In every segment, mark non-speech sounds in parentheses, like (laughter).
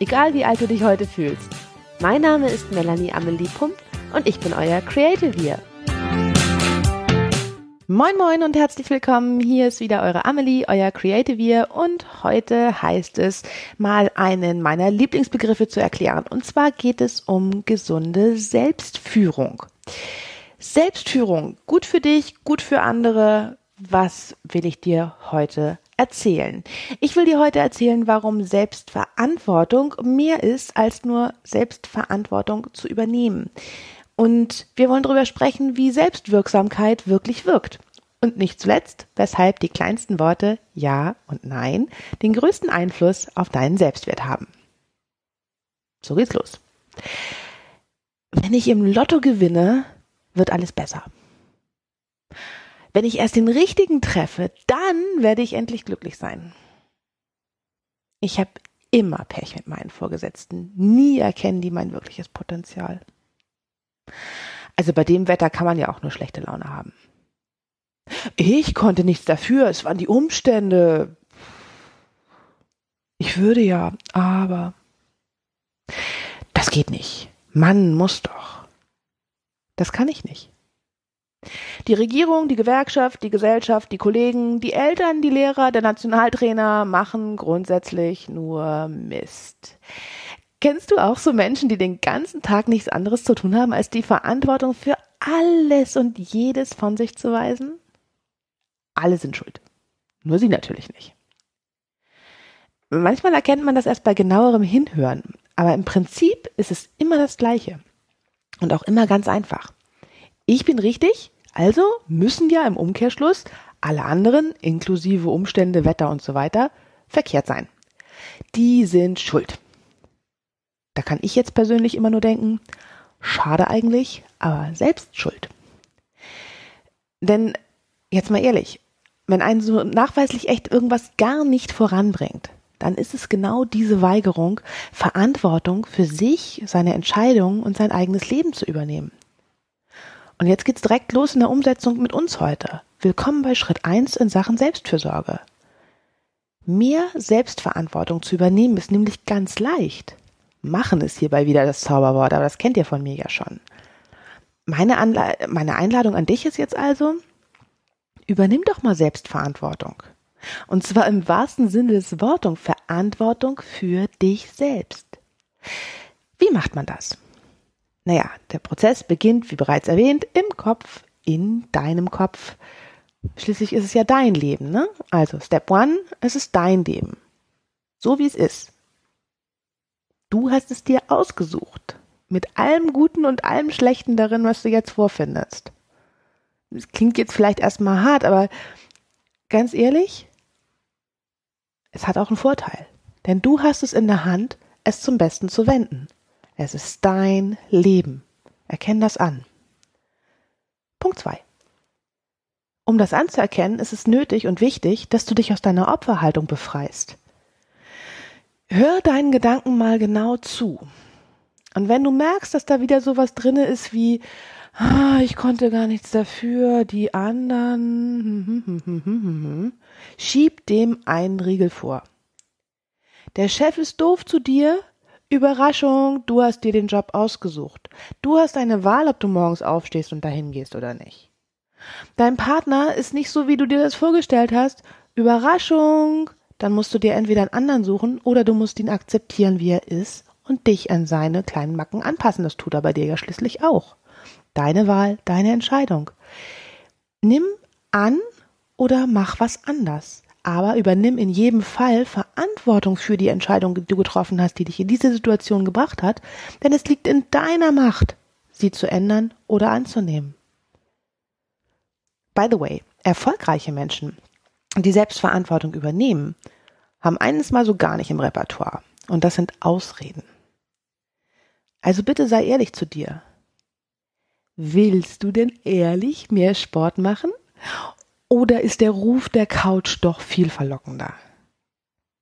egal wie alt du dich heute fühlst. Mein Name ist Melanie Amelie Pump und ich bin euer Creative hier. Moin moin und herzlich willkommen. Hier ist wieder eure Amelie, euer Creative Year und heute heißt es mal einen meiner Lieblingsbegriffe zu erklären. Und zwar geht es um gesunde Selbstführung. Selbstführung, gut für dich, gut für andere. Was will ich dir heute erzählen? Ich will dir heute erzählen, warum Selbstverantwortung mehr ist, als nur Selbstverantwortung zu übernehmen. Und wir wollen darüber sprechen, wie Selbstwirksamkeit wirklich wirkt. Und nicht zuletzt, weshalb die kleinsten Worte Ja und Nein den größten Einfluss auf deinen Selbstwert haben. So geht's los. Wenn ich im Lotto gewinne, wird alles besser. Wenn ich erst den richtigen treffe, dann werde ich endlich glücklich sein. Ich habe immer Pech mit meinen Vorgesetzten. Nie erkennen die mein wirkliches Potenzial. Also bei dem Wetter kann man ja auch nur schlechte Laune haben. Ich konnte nichts dafür, es waren die Umstände. Ich würde ja, aber das geht nicht. Man muss doch. Das kann ich nicht. Die Regierung, die Gewerkschaft, die Gesellschaft, die Kollegen, die Eltern, die Lehrer, der Nationaltrainer machen grundsätzlich nur Mist. Kennst du auch so Menschen, die den ganzen Tag nichts anderes zu tun haben, als die Verantwortung für alles und jedes von sich zu weisen? Alle sind schuld. Nur sie natürlich nicht. Manchmal erkennt man das erst bei genauerem Hinhören, aber im Prinzip ist es immer das Gleiche. Und auch immer ganz einfach. Ich bin richtig, also müssen ja im Umkehrschluss alle anderen, inklusive Umstände, Wetter und so weiter, verkehrt sein. Die sind schuld. Da kann ich jetzt persönlich immer nur denken, schade eigentlich, aber selbst schuld. Denn jetzt mal ehrlich, wenn einen so nachweislich echt irgendwas gar nicht voranbringt, dann ist es genau diese Weigerung, Verantwortung für sich, seine Entscheidungen und sein eigenes Leben zu übernehmen. Und jetzt geht's direkt los in der Umsetzung mit uns heute. Willkommen bei Schritt eins in Sachen Selbstfürsorge. Mehr Selbstverantwortung zu übernehmen ist nämlich ganz leicht. Machen ist hierbei wieder das Zauberwort, aber das kennt ihr von mir ja schon. Meine, Anle meine Einladung an dich ist jetzt also, übernimm doch mal Selbstverantwortung. Und zwar im wahrsten Sinne des Wortes Verantwortung für dich selbst. Wie macht man das? Naja, der Prozess beginnt, wie bereits erwähnt, im Kopf, in deinem Kopf. Schließlich ist es ja dein Leben, ne? Also Step One, es ist dein Leben. So wie es ist. Du hast es dir ausgesucht. Mit allem Guten und allem Schlechten darin, was du jetzt vorfindest. Das klingt jetzt vielleicht erstmal hart, aber ganz ehrlich, es hat auch einen Vorteil. Denn du hast es in der Hand, es zum Besten zu wenden. Es ist dein Leben. Erkenn das an. Punkt zwei. Um das anzuerkennen, ist es nötig und wichtig, dass du dich aus deiner Opferhaltung befreist. Hör deinen Gedanken mal genau zu. Und wenn du merkst, dass da wieder sowas drinne ist wie, ah, ich konnte gar nichts dafür, die anderen, schieb dem einen Riegel vor. Der Chef ist doof zu dir. Überraschung, du hast dir den Job ausgesucht. Du hast eine Wahl, ob du morgens aufstehst und dahin gehst oder nicht. Dein Partner ist nicht so, wie du dir das vorgestellt hast. Überraschung, dann musst du dir entweder einen anderen suchen oder du musst ihn akzeptieren, wie er ist und dich an seine kleinen Macken anpassen. Das tut er bei dir ja schließlich auch. Deine Wahl, deine Entscheidung. Nimm an oder mach was anders. Aber übernimm in jedem Fall Verantwortung für die Entscheidung, die du getroffen hast, die dich in diese Situation gebracht hat, denn es liegt in deiner Macht, sie zu ändern oder anzunehmen. By the way, erfolgreiche Menschen die Selbstverantwortung übernehmen, haben eines mal so gar nicht im Repertoire. Und das sind Ausreden. Also bitte sei ehrlich zu dir. Willst du denn ehrlich mehr Sport machen? Oder ist der Ruf der Couch doch viel verlockender?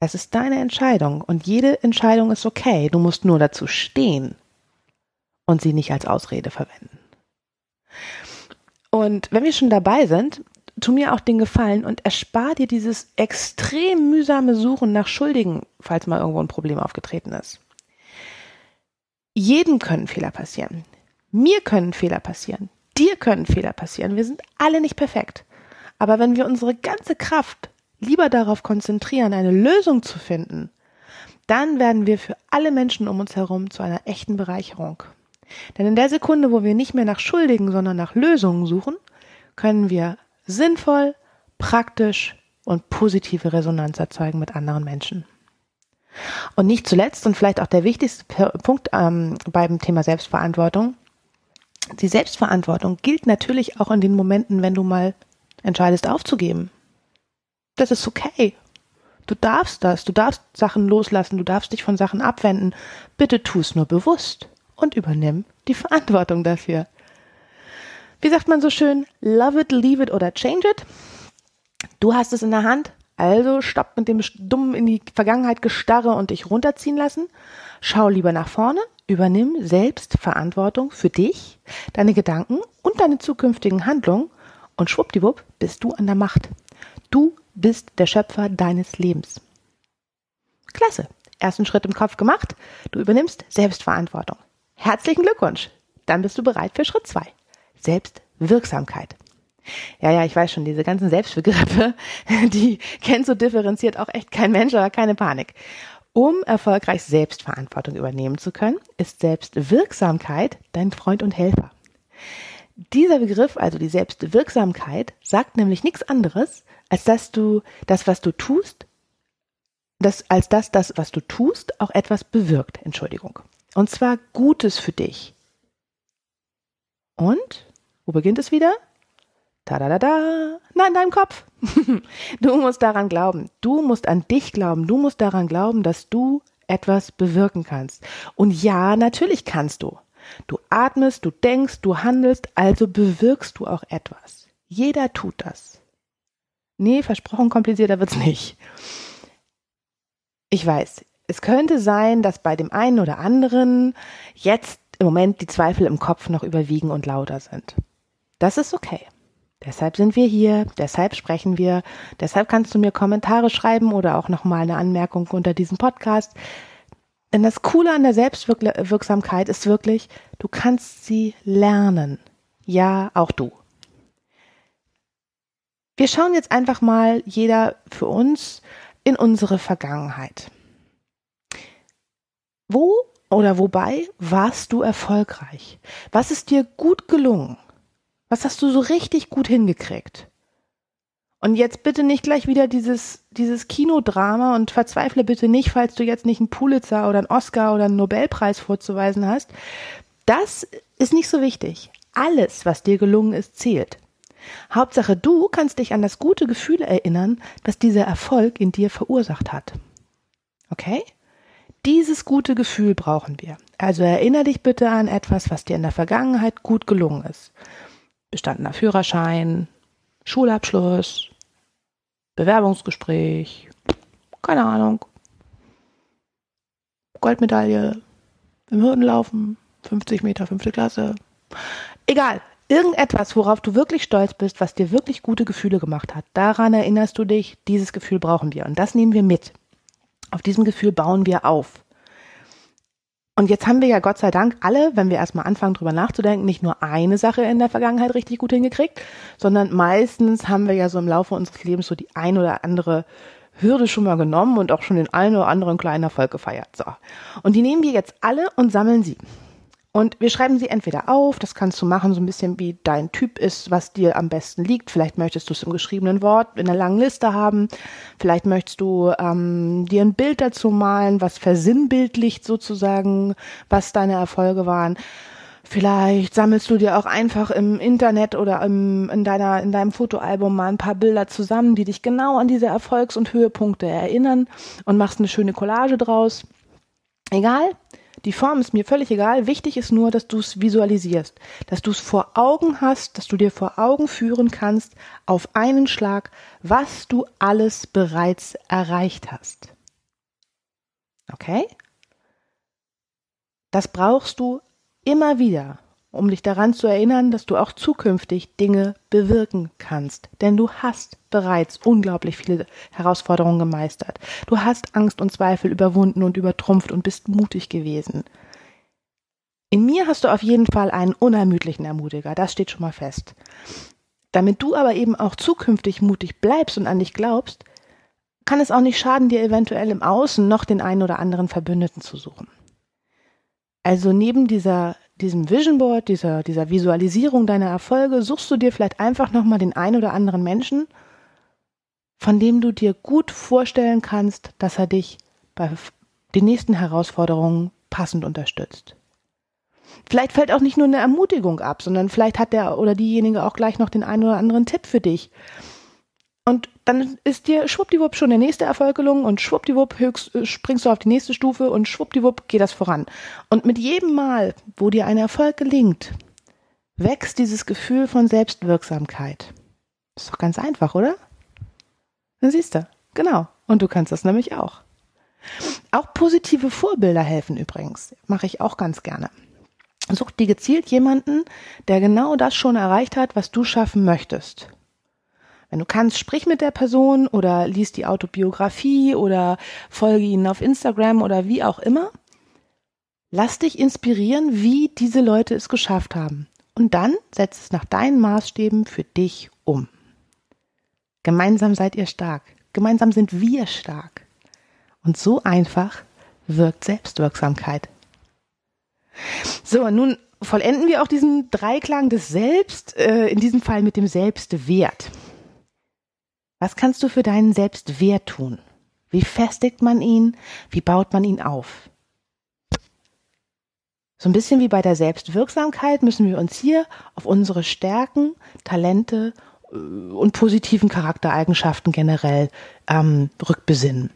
Es ist deine Entscheidung und jede Entscheidung ist okay. Du musst nur dazu stehen und sie nicht als Ausrede verwenden. Und wenn wir schon dabei sind, tu mir auch den Gefallen und erspar dir dieses extrem mühsame Suchen nach Schuldigen, falls mal irgendwo ein Problem aufgetreten ist. Jedem können Fehler passieren. Mir können Fehler passieren. Dir können Fehler passieren. Wir sind alle nicht perfekt. Aber wenn wir unsere ganze Kraft lieber darauf konzentrieren, eine Lösung zu finden, dann werden wir für alle Menschen um uns herum zu einer echten Bereicherung. Denn in der Sekunde, wo wir nicht mehr nach Schuldigen, sondern nach Lösungen suchen, können wir sinnvoll, praktisch und positive Resonanz erzeugen mit anderen Menschen. Und nicht zuletzt und vielleicht auch der wichtigste Punkt ähm, beim Thema Selbstverantwortung. Die Selbstverantwortung gilt natürlich auch in den Momenten, wenn du mal entscheidest aufzugeben. Das ist okay. Du darfst das, du darfst Sachen loslassen, du darfst dich von Sachen abwenden. Bitte tu es nur bewusst und übernimm die Verantwortung dafür. Wie sagt man so schön, love it, leave it oder change it? Du hast es in der Hand, also stopp mit dem dummen in die Vergangenheit gestarre und dich runterziehen lassen. Schau lieber nach vorne, übernimm selbst Verantwortung für dich, deine Gedanken und deine zukünftigen Handlungen und schwuppdiwupp bist du an der Macht. Du bist der Schöpfer deines Lebens. Klasse. Ersten Schritt im Kopf gemacht. Du übernimmst Selbstverantwortung. Herzlichen Glückwunsch. Dann bist du bereit für Schritt zwei. Selbstwirksamkeit. Ja, ja, ich weiß schon, diese ganzen Selbstbegriffe, (laughs) die kennt so differenziert auch echt kein Mensch, aber keine Panik. Um erfolgreich Selbstverantwortung übernehmen zu können, ist Selbstwirksamkeit dein Freund und Helfer. Dieser Begriff, also die Selbstwirksamkeit, sagt nämlich nichts anderes, als dass du das, was du tust, das, als dass das, was du tust, auch etwas bewirkt. Entschuldigung. Und zwar Gutes für dich. Und? Wo beginnt es wieder? Da da da da. Nein, in deinem Kopf. (laughs) du musst daran glauben. Du musst an dich glauben. Du musst daran glauben, dass du etwas bewirken kannst. Und ja, natürlich kannst du. Du atmest, du denkst, du handelst, also bewirkst du auch etwas. Jeder tut das. Nee, versprochen, komplizierter wird's nicht. Ich weiß, es könnte sein, dass bei dem einen oder anderen jetzt im Moment die Zweifel im Kopf noch überwiegen und lauter sind. Das ist okay. Deshalb sind wir hier, deshalb sprechen wir, deshalb kannst du mir Kommentare schreiben oder auch nochmal eine Anmerkung unter diesem Podcast. Denn das Coole an der Selbstwirksamkeit ist wirklich, du kannst sie lernen. Ja, auch du. Wir schauen jetzt einfach mal jeder für uns in unsere Vergangenheit. Wo oder wobei warst du erfolgreich? Was ist dir gut gelungen? Was hast du so richtig gut hingekriegt? Und jetzt bitte nicht gleich wieder dieses, dieses Kinodrama und verzweifle bitte nicht, falls du jetzt nicht einen Pulitzer oder einen Oscar oder einen Nobelpreis vorzuweisen hast. Das ist nicht so wichtig. Alles, was dir gelungen ist, zählt. Hauptsache, du kannst dich an das gute Gefühl erinnern, das dieser Erfolg in dir verursacht hat. Okay? Dieses gute Gefühl brauchen wir. Also erinnere dich bitte an etwas, was dir in der Vergangenheit gut gelungen ist. Bestandener Führerschein, Schulabschluss, Bewerbungsgespräch, keine Ahnung, Goldmedaille im Hürdenlaufen, 50 Meter, fünfte Klasse. Egal, Irgendetwas, worauf du wirklich stolz bist, was dir wirklich gute Gefühle gemacht hat. Daran erinnerst du dich, dieses Gefühl brauchen wir. Und das nehmen wir mit. Auf diesem Gefühl bauen wir auf. Und jetzt haben wir ja Gott sei Dank alle, wenn wir erstmal anfangen drüber nachzudenken, nicht nur eine Sache in der Vergangenheit richtig gut hingekriegt, sondern meistens haben wir ja so im Laufe unseres Lebens so die ein oder andere Hürde schon mal genommen und auch schon den einen oder anderen kleinen Erfolg gefeiert. So. Und die nehmen wir jetzt alle und sammeln sie. Und wir schreiben sie entweder auf, das kannst du machen, so ein bisschen wie dein Typ ist, was dir am besten liegt. Vielleicht möchtest du es im geschriebenen Wort in einer langen Liste haben. Vielleicht möchtest du ähm, dir ein Bild dazu malen, was versinnbildlicht sozusagen, was deine Erfolge waren. Vielleicht sammelst du dir auch einfach im Internet oder im, in, deiner, in deinem Fotoalbum mal ein paar Bilder zusammen, die dich genau an diese Erfolgs- und Höhepunkte erinnern und machst eine schöne Collage draus. Egal, Die Form ist mir völlig egal. Wichtig ist nur, dass du es visualisierst, dass du es vor Augen hast, dass du dir vor Augen führen kannst, auf einen Schlag, was du alles bereits erreicht hast. Okay? Das brauchst du immer wieder, um dich daran zu erinnern, dass du auch zukünftig Dinge bewirken kannst. Denn du hast bereits unglaublich viele Herausforderungen gemeistert. Du hast Angst und Zweifel überwunden und übertrumpft und bist mutig gewesen. In mir hast du auf jeden Fall einen unermüdlichen Ermutiger, das steht schon mal fest. Damit du aber eben auch zukünftig mutig bleibst und an dich glaubst, kann es auch nicht schaden, dir eventuell im Außen noch den einen oder anderen Verbündeten zu suchen. Also neben dieser, diesem Vision Board, dieser, dieser Visualisierung deiner Erfolge, suchst du dir vielleicht einfach nochmal den einen oder anderen Menschen, von dem du dir gut vorstellen kannst, dass er dich bei den nächsten Herausforderungen passend unterstützt. Vielleicht fällt auch nicht nur eine Ermutigung ab, sondern vielleicht hat der oder diejenige auch gleich noch den einen oder anderen Tipp für dich, und dann ist dir schwuppdiwupp schon der nächste Erfolg gelungen und schwuppdiwupp höchst, äh, springst du auf die nächste Stufe und schwuppdiwupp geht das voran. Und mit jedem Mal, wo dir ein Erfolg gelingt, wächst dieses Gefühl von Selbstwirksamkeit. Ist doch ganz einfach, oder? Dann siehst du, genau. Und du kannst das nämlich auch. Auch positive Vorbilder helfen übrigens. Mache ich auch ganz gerne. Such dir gezielt jemanden, der genau das schon erreicht hat, was du schaffen möchtest. Wenn du kannst, sprich mit der Person oder liest die Autobiografie oder folge ihnen auf Instagram oder wie auch immer. Lass dich inspirieren, wie diese Leute es geschafft haben. Und dann setz es nach deinen Maßstäben für dich um. Gemeinsam seid ihr stark. Gemeinsam sind wir stark. Und so einfach wirkt Selbstwirksamkeit. So, nun vollenden wir auch diesen Dreiklang des Selbst, äh, in diesem Fall mit dem Selbstwert. Was kannst du für deinen Selbstwert tun? Wie festigt man ihn? Wie baut man ihn auf? So ein bisschen wie bei der Selbstwirksamkeit müssen wir uns hier auf unsere Stärken, Talente äh, und positiven Charaktereigenschaften generell ähm, rückbesinnen.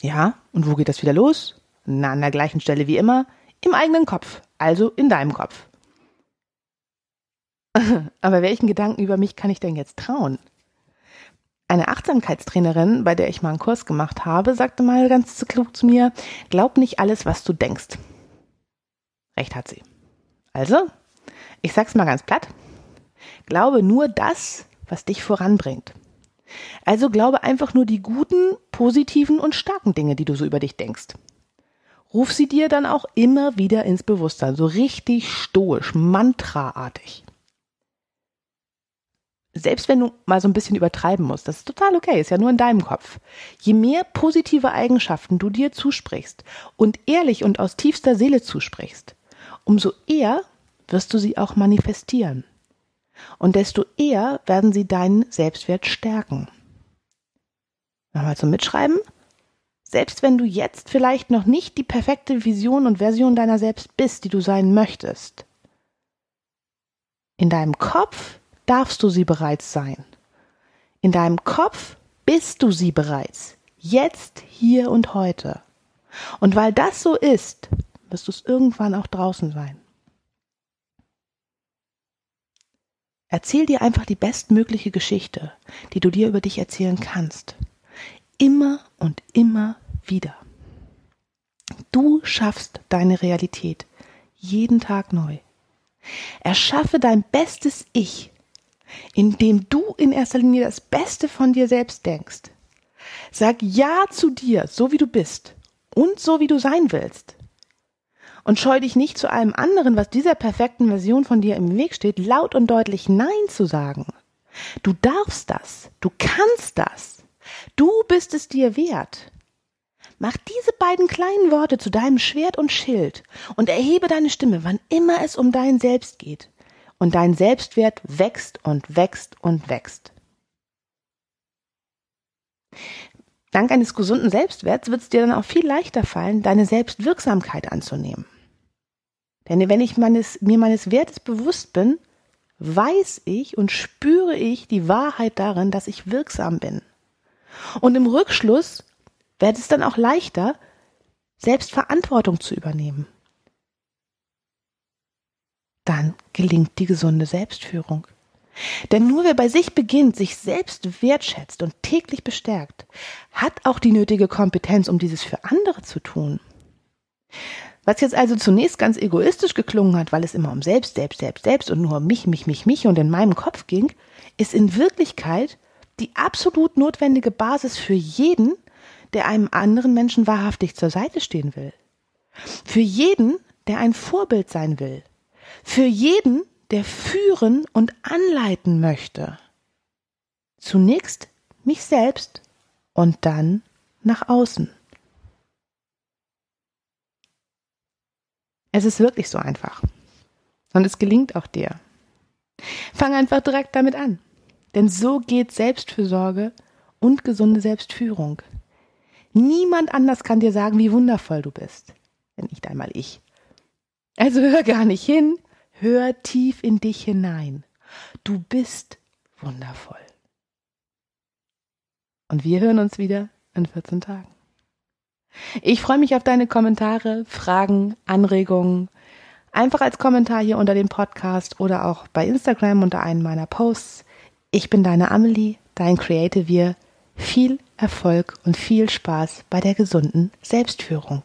Ja, und wo geht das wieder los? Na, an der gleichen Stelle wie immer, im eigenen Kopf, also in deinem Kopf. (laughs) Aber welchen Gedanken über mich kann ich denn jetzt trauen? Eine Achtsamkeitstrainerin, bei der ich mal einen Kurs gemacht habe, sagte mal ganz klug zu mir, glaub nicht alles, was du denkst. Recht hat sie. Also, ich sag's mal ganz platt. Glaube nur das, was dich voranbringt. Also glaube einfach nur die guten, positiven und starken Dinge, die du so über dich denkst. Ruf sie dir dann auch immer wieder ins Bewusstsein, so richtig stoisch, mantraartig selbst wenn du mal so ein bisschen übertreiben musst, das ist total okay, ist ja nur in deinem Kopf. Je mehr positive Eigenschaften du dir zusprichst und ehrlich und aus tiefster Seele zusprichst, umso eher wirst du sie auch manifestieren. Und desto eher werden sie deinen Selbstwert stärken. Nochmal zum Mitschreiben. Selbst wenn du jetzt vielleicht noch nicht die perfekte Vision und Version deiner selbst bist, die du sein möchtest, in deinem Kopf darfst du sie bereits sein. In deinem Kopf bist du sie bereits. Jetzt, hier und heute. Und weil das so ist, wirst du es irgendwann auch draußen sein. Erzähl dir einfach die bestmögliche Geschichte, die du dir über dich erzählen kannst. Immer und immer wieder. Du schaffst deine Realität jeden Tag neu. Erschaffe dein bestes Ich indem du in erster Linie das Beste von dir selbst denkst. Sag Ja zu dir, so wie du bist und so wie du sein willst. Und scheu dich nicht zu allem anderen, was dieser perfekten Version von dir im Weg steht, laut und deutlich Nein zu sagen. Du darfst das, du kannst das, du bist es dir wert. Mach diese beiden kleinen Worte zu deinem Schwert und Schild und erhebe deine Stimme, wann immer es um dein Selbst geht und dein Selbstwert wächst und wächst und wächst. Dank eines gesunden Selbstwerts wird es dir dann auch viel leichter fallen, deine Selbstwirksamkeit anzunehmen. Denn wenn ich meines, mir meines Wertes bewusst bin, weiß ich und spüre ich die Wahrheit darin, dass ich wirksam bin. Und im Rückschluss wird es dann auch leichter, Selbstverantwortung zu übernehmen. Dann gelingt die gesunde Selbstführung. Denn nur wer bei sich beginnt, sich selbst wertschätzt und täglich bestärkt, hat auch die nötige Kompetenz, um dieses für andere zu tun. Was jetzt also zunächst ganz egoistisch geklungen hat, weil es immer um selbst, selbst, selbst, selbst und nur um mich, mich, mich, mich und in meinem Kopf ging, ist in Wirklichkeit die absolut notwendige Basis für jeden, der einem anderen Menschen wahrhaftig zur Seite stehen will. Für jeden, der ein Vorbild sein will. Für jeden, der führen und anleiten möchte. Zunächst mich selbst und dann nach außen. Es ist wirklich so einfach. Und es gelingt auch dir. Fang einfach direkt damit an. Denn so geht Selbstfürsorge und gesunde Selbstführung. Niemand anders kann dir sagen, wie wundervoll du bist. Wenn nicht einmal ich. Also hör gar nicht hin, hör tief in dich hinein. Du bist wundervoll. Und wir hören uns wieder in 14 Tagen. Ich freue mich auf deine Kommentare, Fragen, Anregungen. Einfach als Kommentar hier unter dem Podcast oder auch bei Instagram unter einem meiner Posts. Ich bin deine Amelie, dein Creative Wir. Viel Erfolg und viel Spaß bei der gesunden Selbstführung.